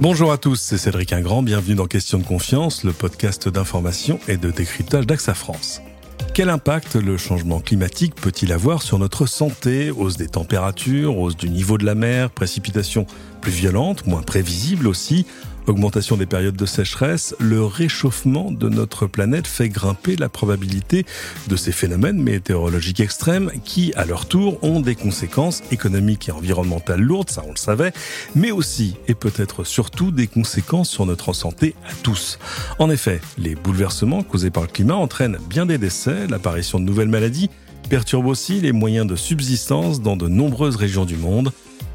Bonjour à tous, c'est Cédric Ingrand, bienvenue dans Question de confiance, le podcast d'information et de décryptage d'AXA France. Quel impact le changement climatique peut-il avoir sur notre santé? Hausse des températures, hausse du niveau de la mer, précipitations plus violentes, moins prévisibles aussi, augmentation des périodes de sécheresse, le réchauffement de notre planète fait grimper la probabilité de ces phénomènes météorologiques extrêmes qui, à leur tour, ont des conséquences économiques et environnementales lourdes, ça on le savait, mais aussi et peut-être surtout des conséquences sur notre santé à tous. En effet, les bouleversements causés par le climat entraînent bien des décès, l'apparition de nouvelles maladies, perturbent aussi les moyens de subsistance dans de nombreuses régions du monde.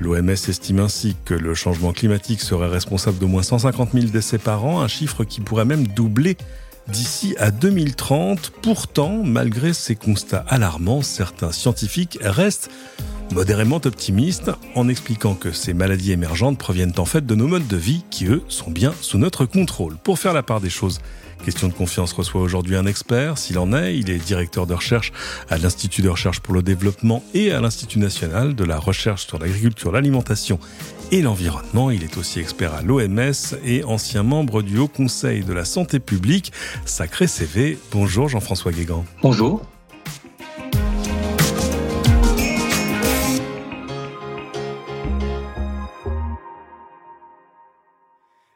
L'OMS estime ainsi que le changement climatique serait responsable d'au moins 150 000 décès par an, un chiffre qui pourrait même doubler d'ici à 2030. Pourtant, malgré ces constats alarmants, certains scientifiques restent modérément optimistes en expliquant que ces maladies émergentes proviennent en fait de nos modes de vie qui, eux, sont bien sous notre contrôle. Pour faire la part des choses, Question de confiance reçoit aujourd'hui un expert, s'il en est. Il est directeur de recherche à l'Institut de recherche pour le développement et à l'Institut national de la recherche sur l'agriculture, l'alimentation et l'environnement. Il est aussi expert à l'OMS et ancien membre du Haut Conseil de la santé publique. Sacré CV. Bonjour Jean-François Guégan. Bonjour.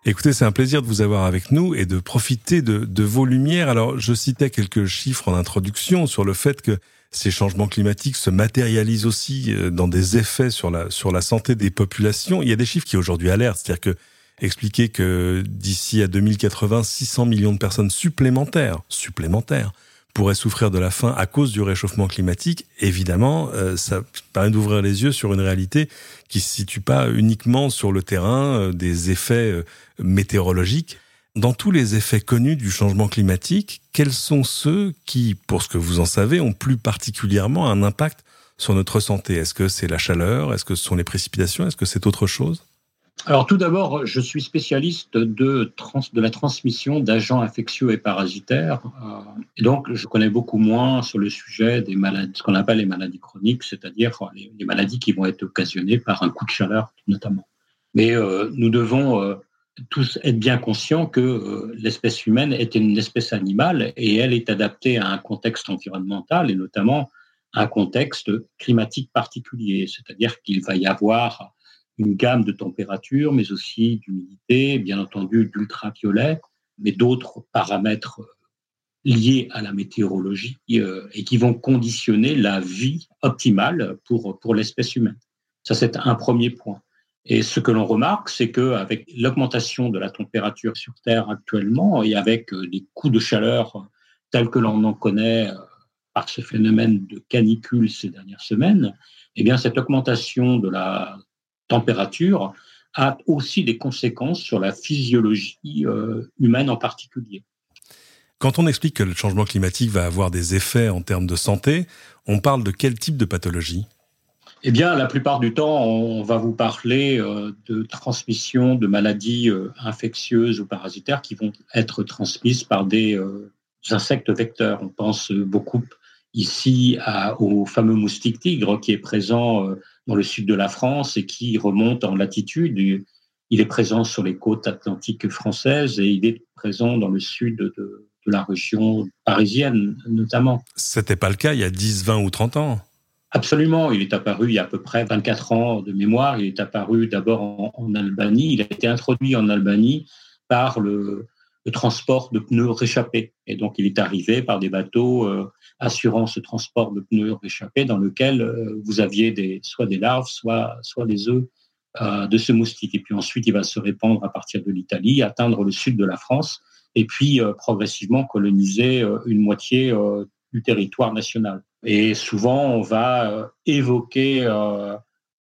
Écoutez, c'est un plaisir de vous avoir avec nous et de profiter de, vos lumières. Alors, je citais quelques chiffres en introduction sur le fait que ces changements climatiques se matérialisent aussi euh, dans des effets sur la, sur la santé des populations. Il y a des chiffres qui aujourd'hui alertent, c'est-à-dire que expliquer que d'ici à 2080, 600 millions de personnes supplémentaires, supplémentaires, pourraient souffrir de la faim à cause du réchauffement climatique, évidemment, euh, ça permet d'ouvrir les yeux sur une réalité qui se situe pas uniquement sur le terrain euh, des effets euh, météorologiques. Dans tous les effets connus du changement climatique, quels sont ceux qui, pour ce que vous en savez, ont plus particulièrement un impact sur notre santé? Est-ce que c'est la chaleur? Est-ce que ce sont les précipitations? Est-ce que c'est autre chose? Alors tout d'abord, je suis spécialiste de, la transmission d'agents infectieux et parasitaires. Euh, et donc, je connais beaucoup moins sur le sujet des maladies, ce qu'on appelle les maladies chroniques, c'est-à-dire les, maladies qui vont être occasionnées par un coup de chaleur notamment. Mais euh, nous devons euh, tous être bien conscients que l'espèce humaine est une espèce animale et elle est adaptée à un contexte environnemental et notamment à un contexte climatique particulier. C'est-à-dire qu'il va y avoir une gamme de températures, mais aussi d'humidité, bien entendu d'ultraviolet, mais d'autres paramètres liés à la météorologie euh, et qui vont conditionner la vie optimale pour, pour l'espèce humaine. Ça, c'est un premier point. Et ce que l'on remarque, c'est qu'avec l'augmentation de la température sur Terre actuellement et avec euh, les coups de chaleur tels que l'on en connaît euh, par ce phénomène de canicule ces dernières semaines, eh bien, cette augmentation de la température a aussi des conséquences sur la physiologie euh, humaine en particulier. Quand on explique que le changement climatique va avoir des effets en termes de santé, on parle de quel type de pathologie? Eh bien, la plupart du temps, on va vous parler euh, de transmission de maladies euh, infectieuses ou parasitaires qui vont être transmises par des insectes vecteurs. On pense beaucoup ici au fameux moustique tigre qui est présent dans le sud de la France et qui remonte en latitude. Il est présent sur les côtes atlantiques françaises et il est présent dans le sud de, la région parisienne notamment. C'était pas le cas il y a 10, 20 ou 30 ans Absolument, il est apparu il y a à peu près 24 ans de mémoire. Il est apparu d'abord en, Albanie. Il a été introduit en Albanie par le, transport de pneus réchappés. Et donc, il est arrivé par des bateaux euh, assurant ce transport de pneus réchappés dans lequel euh, vous aviez des, soit des larves, soit, soit des œufs euh, de ce moustique. Et puis ensuite, il va se répandre à partir de l'Italie, atteindre le sud de la France, et puis euh, progressivement coloniser une moitié du territoire national. Et souvent, on va évoquer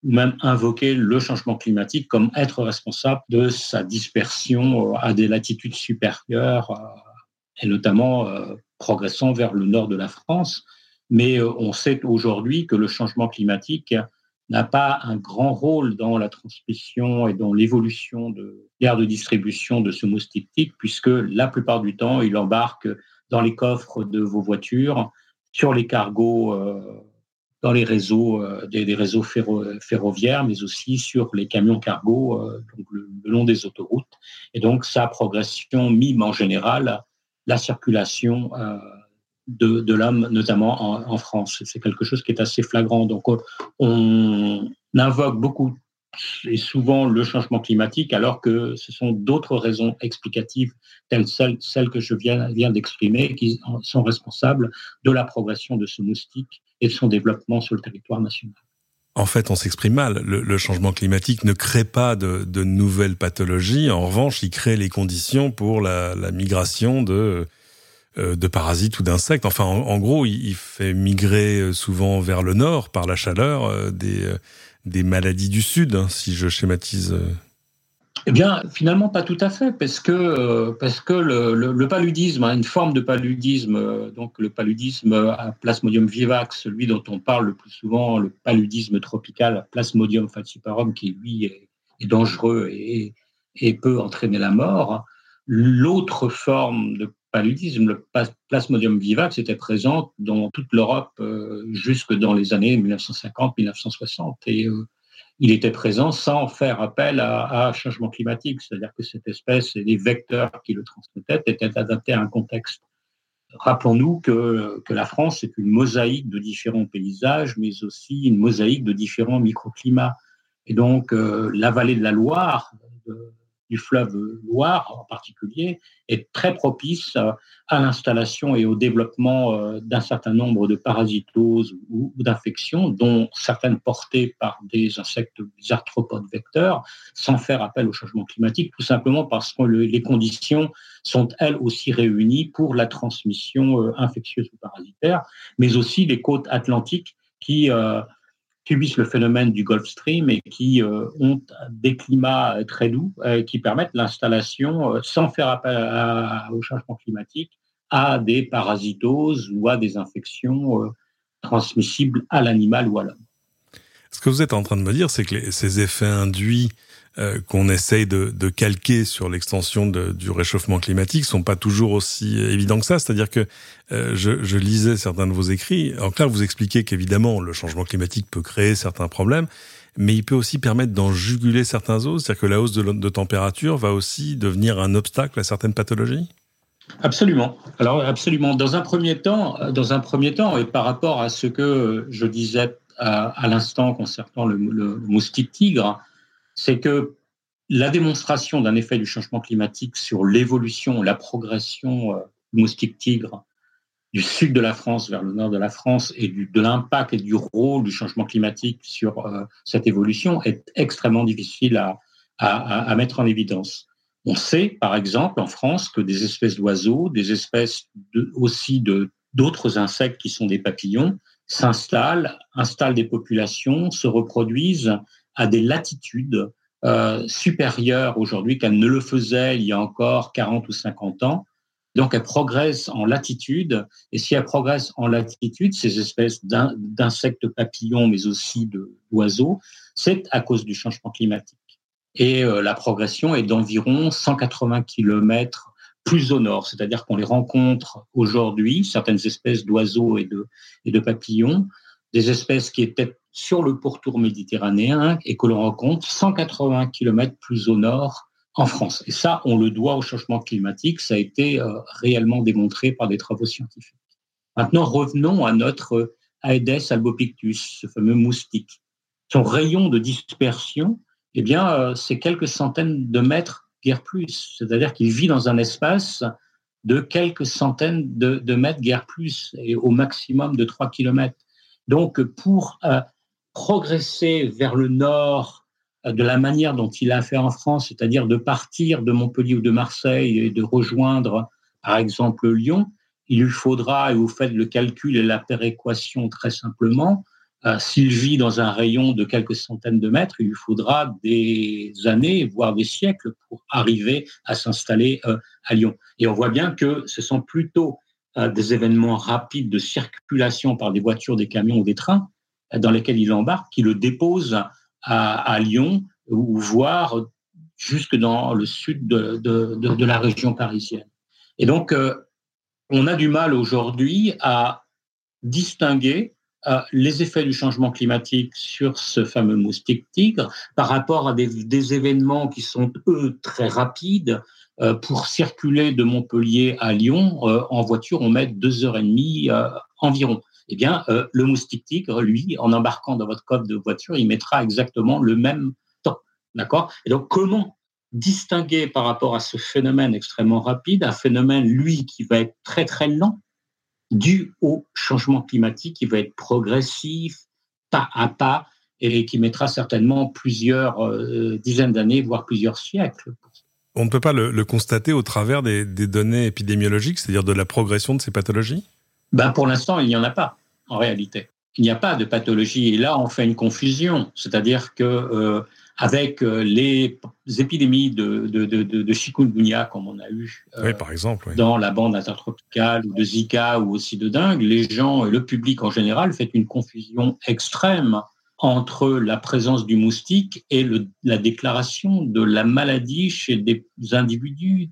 ou même invoquer le changement climatique comme être responsable de sa dispersion à des latitudes supérieures, et notamment progressant vers le nord de la France. Mais euh, on sait aujourd'hui que le changement climatique n'a pas un grand rôle dans la transmission et dans l'évolution de l'aire de distribution de ce moustique puisque la plupart du temps, il embarque dans les coffres de vos voitures, sur les cargos euh, dans les réseaux, des, réseaux ferroviaires, mais aussi sur les camions cargo le, long des autoroutes. Et donc, sa progression mime en général la circulation de, l'homme, notamment en, France. C'est quelque chose qui est assez flagrant. Donc, on invoque beaucoup et souvent le changement climatique, alors que ce sont d'autres raisons explicatives, telles celles, celles que je viens, viens d'exprimer, qui sont responsables de la progression de ce moustique et de son développement sur le territoire national. En fait, on s'exprime mal. Le, changement climatique ne crée pas de, nouvelles pathologies. En revanche, il crée les conditions pour la, migration de, euh, de parasites ou d'insectes. Enfin, en, gros, il, fait migrer euh, souvent vers le nord par la chaleur euh, des des maladies du Sud, hein, si je schématise. Euh. Eh bien, finalement, pas tout à fait, parce que, euh, parce que le, paludisme, hein, une forme de paludisme, euh, donc le paludisme à Plasmodium vivax, celui dont on parle le plus souvent, le paludisme tropical Plasmodium falciparum, qui lui est, dangereux et, et, peut entraîner la mort. L'autre forme de paludisme, le Plasmodium vivax était présent dans toute l'Europe euh, jusque dans les années 1950-1960 et euh, il était présent sans faire appel à, un changement climatique, c'est-à-dire que cette espèce et les vecteurs qui le transmettaient étaient adaptés à un contexte. Rappelons-nous que, que la France est une mosaïque de différents paysages, mais aussi une mosaïque de différents microclimats. Et donc, euh, la vallée de la Loire, du fleuve Loire en particulier, est très propice à l'installation et au développement euh, d'un certain nombre de parasitoses ou d'infections, dont certaines portées par des insectes, des arthropodes vecteurs, sans faire appel au changement climatique, tout simplement parce que les conditions sont elles aussi réunies pour la transmission euh, infectieuse ou parasitaire, mais aussi les côtes atlantiques qui euh, subissent le phénomène du Gulf Stream et qui euh, ont des climats très doux euh, qui permettent l'installation, euh, sans faire appel au changement climatique, à des parasitoses ou à des infections transmissibles à l'animal ou à l'homme. Ce que vous êtes en train de me dire, c'est que ces effets induits euh, qu'on essaye de, calquer sur l'extension du réchauffement climatique sont pas toujours aussi évidents que ça. C'est-à-dire que euh, je, lisais certains de vos écrits. En clair, vous expliquez qu'évidemment, le changement climatique peut créer certains problèmes, mais il peut aussi permettre d'en juguler certains autres. C'est-à-dire que la hausse de, température va aussi devenir un obstacle à certaines pathologies? Absolument. Alors absolument. Dans un premier temps, dans un premier temps, et par rapport à ce que je disais à, à l'instant concernant le, le, moustique tigre, c'est que la démonstration d'un effet du changement climatique sur l'évolution, la progression euh, du moustique tigre du sud de la France vers le nord de la France et de l'impact et du rôle du changement climatique sur euh, cette évolution est extrêmement difficile à, à, mettre en évidence. On sait, par exemple, en France, que des espèces d'oiseaux, des espèces aussi d'autres insectes qui sont des papillons, s'installent, installent des populations, se reproduisent à des latitudes euh, supérieures aujourd'hui qu'elles ne le faisaient il y a encore 40 ou 50 ans. Donc, elles progressent en latitude. Et si elles progressent en latitude, ces espèces d'insectes papillons, mais aussi d'oiseaux, c'est à cause du changement climatique. Et euh, la progression est d'environ 180 km plus au nord, c'est-à-dire qu'on les rencontre aujourd'hui, certaines espèces d'oiseaux et de, et de papillons, des espèces qui étaient sur le pourtour méditerranéen et que l'on rencontre 180 km plus au nord en France. Et ça, on le doit au changement climatique. Ça a été euh, réellement démontré par des travaux scientifiques. Maintenant, revenons à notre Aedes albopictus, ce fameux moustique. Son rayon de dispersion, eh bien, euh, c'est quelques centaines de mètres, guère plus. C'est-à-dire qu'il vit dans un espace de quelques centaines de, mètres, guère plus, et au maximum de 3 kilomètres. Donc, pour euh, progresser vers le nord euh, de la manière dont il a fait en France, c'est-à-dire de partir de Montpellier ou de Marseille et de rejoindre, par exemple, Lyon, il lui faudra, et vous faites le calcul et la péréquation très simplement, euh, s'il vit dans un rayon de quelques centaines de mètres, il lui faudra des années, voire des siècles pour arriver à s'installer à Lyon. Et on voit bien que ce sont plutôt des événements rapides de circulation par des voitures, des camions ou des trains dans lesquels il embarque, qui le déposent à, Lyon ou voire jusque dans le sud de, la région parisienne. Et donc, euh, on a du mal aujourd'hui à distinguer les effets du changement climatique sur ce fameux moustique tigre par rapport à des, événements qui sont, eux, très rapides. pour circuler de Montpellier à Lyon, en voiture, on met deux heures et demie environ. Eh bien, le moustique tigre, lui, en embarquant dans votre coffre de voiture, il mettra exactement le même temps. D'accord? Et donc, comment distinguer par rapport à ce phénomène extrêmement rapide, un phénomène, lui, qui va être très, très lent, dû au changement climatique, qui va être progressif, pas à pas, et qui mettra certainement plusieurs euh, dizaines d'années, voire plusieurs siècles? On ne peut pas le, constater au travers des, données épidémiologiques, c'est-à-dire de la progression de ces pathologies? Ben Pour l'instant, il n'y en a pas, en réalité. Il n'y a pas de pathologie. Et là, on fait une confusion. C'est-à-dire que euh, avec euh, les épidémies de, de, de, de, chikungunya, comme on a eu euh, par exemple, dans la bande intertropicale, ou de Zika, ou aussi de dengue, les gens, le public en général, fait une confusion extrême entre la présence du moustique et le, la déclaration de la maladie chez des individus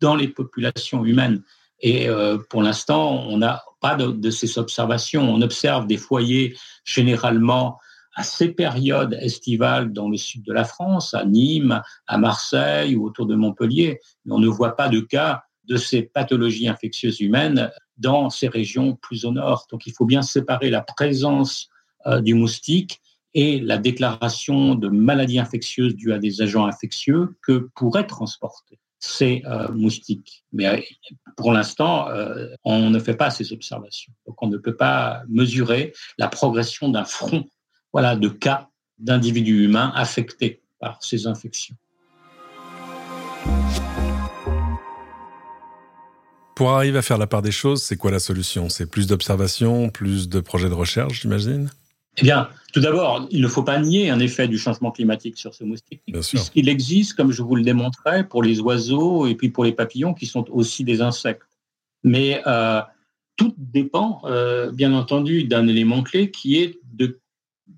dans les populations humaines. Et euh, pour l'instant, on n'a pas de, ces observations. On observe des foyers généralement à ces périodes estivales dans le sud de la France, à Nîmes, à Marseille ou autour de Montpellier. Mais on ne voit pas de cas de ces pathologies infectieuses humaines dans ces régions plus au nord. Donc il faut bien séparer la présence euh, du moustique et la déclaration de maladies infectieuses dues à des agents infectieux que pourraient transporter ces euh, moustiques. Mais euh, pour l'instant, on ne fait pas ces observations. Donc on ne peut pas mesurer la progression d'un front voilà, de cas d'individus humains affectés par ces infections. Pour arriver à faire la part des choses, c'est quoi la solution? C'est plus d'observations, plus de projets de recherche, j'imagine? Eh bien, tout d'abord, il ne faut pas nier un effet du changement climatique sur ce moustique, puisqu'il existe, comme je vous le démontrais, pour les oiseaux et puis pour les papillons, qui sont aussi des insectes. Mais euh, tout dépend, euh, bien entendu, d'un élément clé qui est de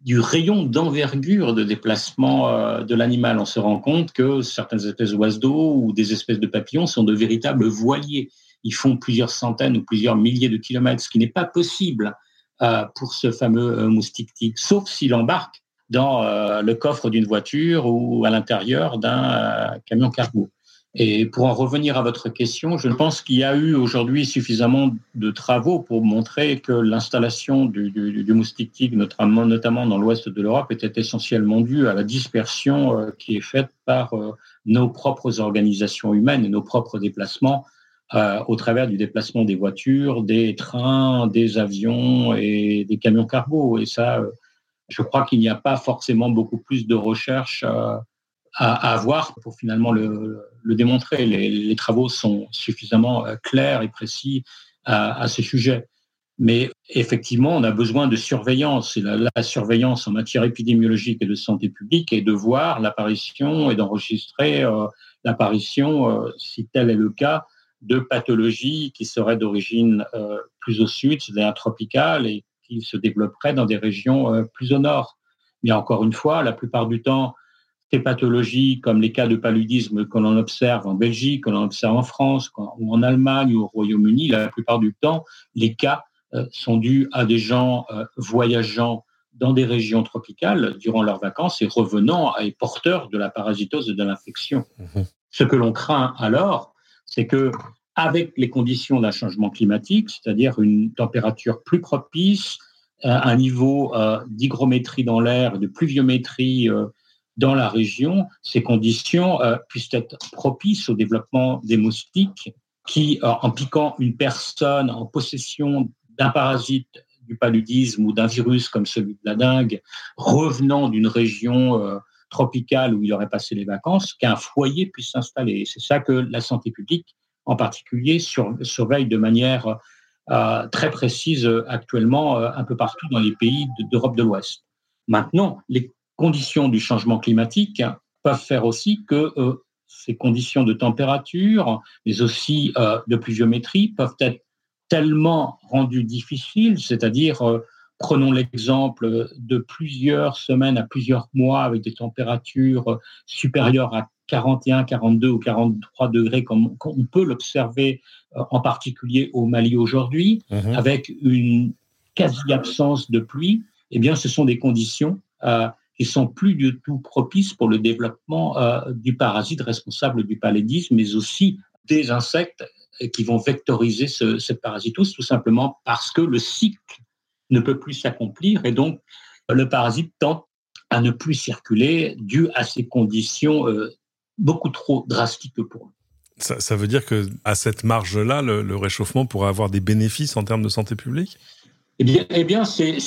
du rayon d'envergure de déplacement euh, de l'animal. On se rend compte que certaines espèces d'oiseaux ou des espèces de papillons sont de véritables voiliers. Ils font plusieurs centaines ou plusieurs milliers de kilomètres, ce qui n'est pas possible pour ce fameux euh, moustique tigre, sauf s'il embarque dans le coffre d'une voiture ou à l'intérieur d'un camion cargo. Et pour en revenir à votre question, je pense qu'il y a eu aujourd'hui suffisamment de travaux pour montrer que l'installation du, moustique tigre, notamment, notamment dans l'ouest de l'Europe, était essentiellement due à la dispersion euh, qui est faite par euh, nos propres organisations humaines et nos propres déplacements euh, au travers du déplacement des voitures, des trains, des avions et des camions cargo. Et ça, je crois qu'il n'y a pas forcément beaucoup plus de recherche à, avoir pour finalement le, démontrer. Les, travaux sont suffisamment euh, clairs et précis à, ce sujet. Mais effectivement, on a besoin de surveillance. Et la, surveillance en matière épidémiologique et de santé publique est de voir l'apparition et d'enregistrer euh, l'apparition, euh, si tel est le cas, de pathologies qui seraient d'origine plus au sud, c'est-à-dire tropicales, et qui se développeraient dans des régions plus au nord. Mais encore une fois, la plupart du temps, ces pathologies, comme les cas de paludisme que l'on observe en Belgique, que l'on observe en France, ou en Allemagne ou au Royaume-Uni, la plupart du temps, les cas euh, sont dus à des gens euh, voyageant dans des régions tropicales durant leurs vacances et revenant et porteurs de la parasitose et de l'infection. Mhm. Ce que l'on craint alors, c'est que avec les conditions d'un changement climatique, c'est-à-dire une température plus propice, euh, un niveau d'hygrométrie dans l'air, de pluviométrie dans la région, ces conditions euh, puissent être propices au développement des moustiques qui, euh, en piquant une personne en possession d'un parasite du paludisme ou d'un virus comme celui de la dengue, revenant d'une région euh, tropicale où il aurait passé les vacances, qu'un foyer puisse s'installer. C'est ça que la santé publique, en particulier, surveille de manière très précise actuellement un peu partout dans les pays d'Europe de l'Ouest. Maintenant, les conditions du changement climatique peuvent faire aussi que euh, ces conditions de température, mais aussi euh, de pluviométrie, peuvent être tellement rendues difficiles, c'est-à-dire, euh, prenons l'exemple de plusieurs semaines à plusieurs mois avec des températures supérieures à 41, 42 ou 43 degrés, comme, on peut l'observer en particulier au Mali aujourd'hui, mhm. avec une quasi-absence de pluie, eh bien, ce sont des conditions euh, qui sont plus du tout propices pour le développement euh, du parasite responsable du paludisme, mais aussi des insectes qui vont vectoriser ce, cette parasitose, tout simplement parce que le cycle ne peut plus s'accomplir et donc le parasite tend à ne plus circuler dû à ces conditions euh, beaucoup trop drastiques pour nous. Ça, ça, veut dire que à cette marge-là, le, le, réchauffement pourrait avoir des bénéfices en termes de santé publique? Eh bien, eh bien c'est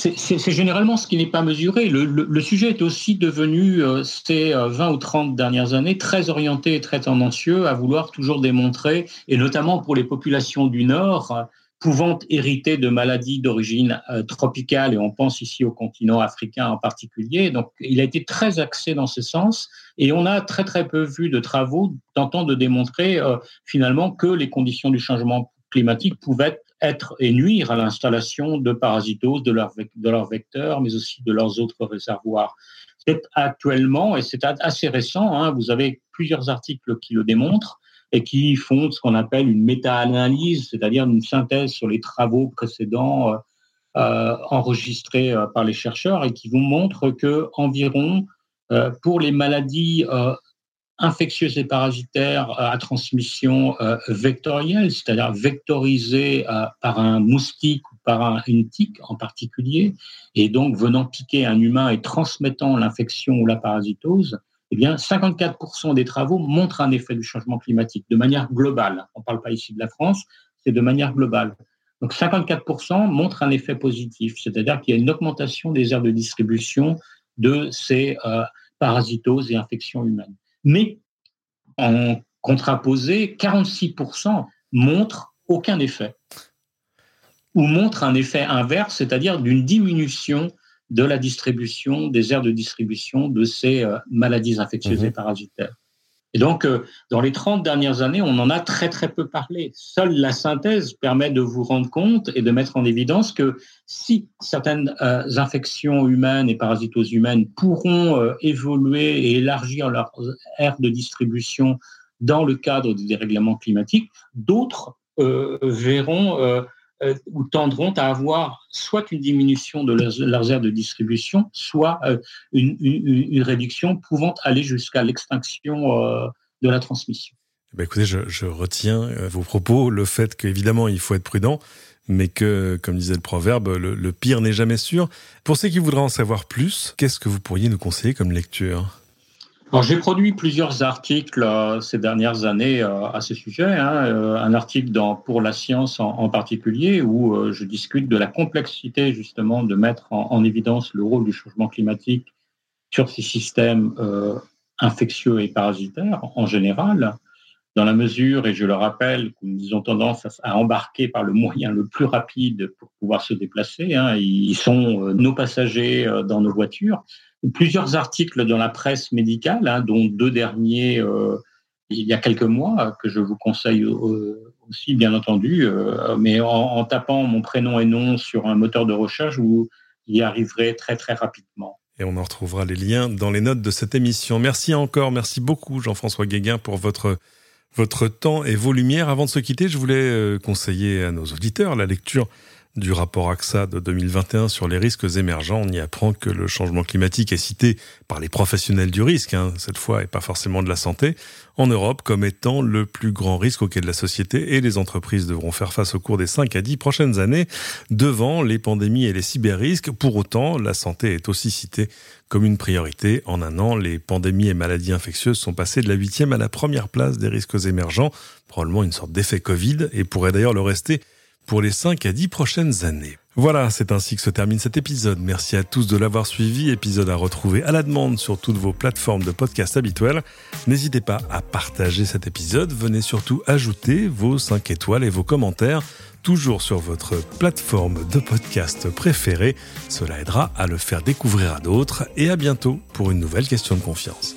généralement ce qui n'est pas mesuré. Le, le, le, sujet est aussi devenu, euh, ces 20 euh, ou 30 dernières années, très orienté et très tendancieux à vouloir toujours démontrer, et notamment pour les populations du Nord, pouvant hériter de maladies d'origine euh, tropicale, et on pense ici au continent africain en particulier. Donc, il a été très axé dans ce sens, et on a très très peu vu de travaux tentant de démontrer euh, finalement que les conditions du changement climatique pouvaient être et nuire à l'installation de parasitoses de leurs de vecteurs, mais aussi de leurs autres réservoirs. C'est actuellement, et c'est assez récent, hein, vous avez plusieurs articles qui le démontrent, et qui font ce qu'on appelle une méta-analyse, c'est-à-dire une synthèse sur les travaux précédents euh, euh enregistrés euh, par les chercheurs et qui vous montrent que environ pour les maladies infectieuses et parasitaires à transmission vectorielle, c'est-à-dire vectorisées par un moustique ou par un, une tique en particulier, et donc venant piquer un humain et transmettant l'infection ou la parasitose, eh bien, 54% des travaux montrent un effet du changement climatique de manière globale. On ne parle pas ici de la France, c'est de manière globale. Donc, 54% montrent un effet positif, c'est-à-dire qu'il y a une augmentation des aires de distribution de ces euh, parasitoses et infections humaines. Mais en contraposé, 46% montrent aucun effet ou montrent un effet inverse, c'est-à-dire d'une diminution de la distribution, des aires de distribution de ces euh, maladies infectieuses mmh. et parasitaires. Et donc, euh, dans les 30 dernières années, on en a très très peu parlé. Seule la synthèse permet de vous rendre compte et de mettre en évidence que si certaines euh, infections humaines et parasitoses humaines pourront euh, évoluer et élargir leur aire de distribution dans le cadre du dérèglement climatique, d'autres euh, verront euh, ou tendront à avoir soit une diminution de leurs, leurs aires de distribution, soit euh, une, réduction pouvant aller jusqu'à l'extinction euh, de la transmission. Ben écoutez, je, retiens vos propos, le fait qu'évidemment il faut être prudent, mais que, comme disait le proverbe, le, le pire n'est jamais sûr. Pour ceux qui voudraient en savoir plus, qu'est-ce que vous pourriez nous conseiller comme lecture? J'ai produit plusieurs articles euh, ces dernières années euh, à ce sujet. Hein, euh, un article dans Pour la science en, particulier, où je discute de la complexité justement de mettre en, en, évidence le rôle du changement climatique sur ces systèmes infectieux et parasitaires en général, dans la mesure, et je le rappelle, que nous avons tendance à, à embarquer par le moyen le plus rapide pour pouvoir se déplacer. Hein, ils sont nos passagers dans nos voitures plusieurs articles dans la presse médicale, hein, dont deux derniers euh, il y a quelques mois, que je vous conseille euh, aussi, bien entendu, euh, mais en, tapant mon prénom et nom sur un moteur de recherche, vous y arriverez très très rapidement. Et on en retrouvera les liens dans les notes de cette émission. Merci encore, merci beaucoup Jean-François Guéguin pour votre votre temps et vos lumières. Avant de se quitter, je voulais conseiller à nos auditeurs la lecture du rapport AXA de 2021 sur les risques émergents, on y apprend que le changement climatique est cité par les professionnels du risque, hein, cette fois, et pas forcément de la santé, en Europe comme étant le plus grand risque auquel la société et les entreprises devront faire face au cours des 5 à 10 prochaines années, devant les pandémies et les cyberrisques. Pour autant, la santé est aussi citée comme une priorité. En un an, les pandémies et maladies infectieuses sont passées de la huitième à la première place des risques émergents, probablement une sorte d'effet Covid, et pourrait d'ailleurs le rester pour les 5 à 10 prochaines années. Voilà, c'est ainsi que se termine cet épisode. Merci à tous de l'avoir suivi, épisode à retrouver à la demande sur toutes vos plateformes de podcast habituelles. N'hésitez pas à partager cet épisode, venez surtout ajouter vos 5 étoiles et vos commentaires, toujours sur votre plateforme de podcast préférée. Cela aidera à le faire découvrir à d'autres et à bientôt pour une nouvelle question de confiance.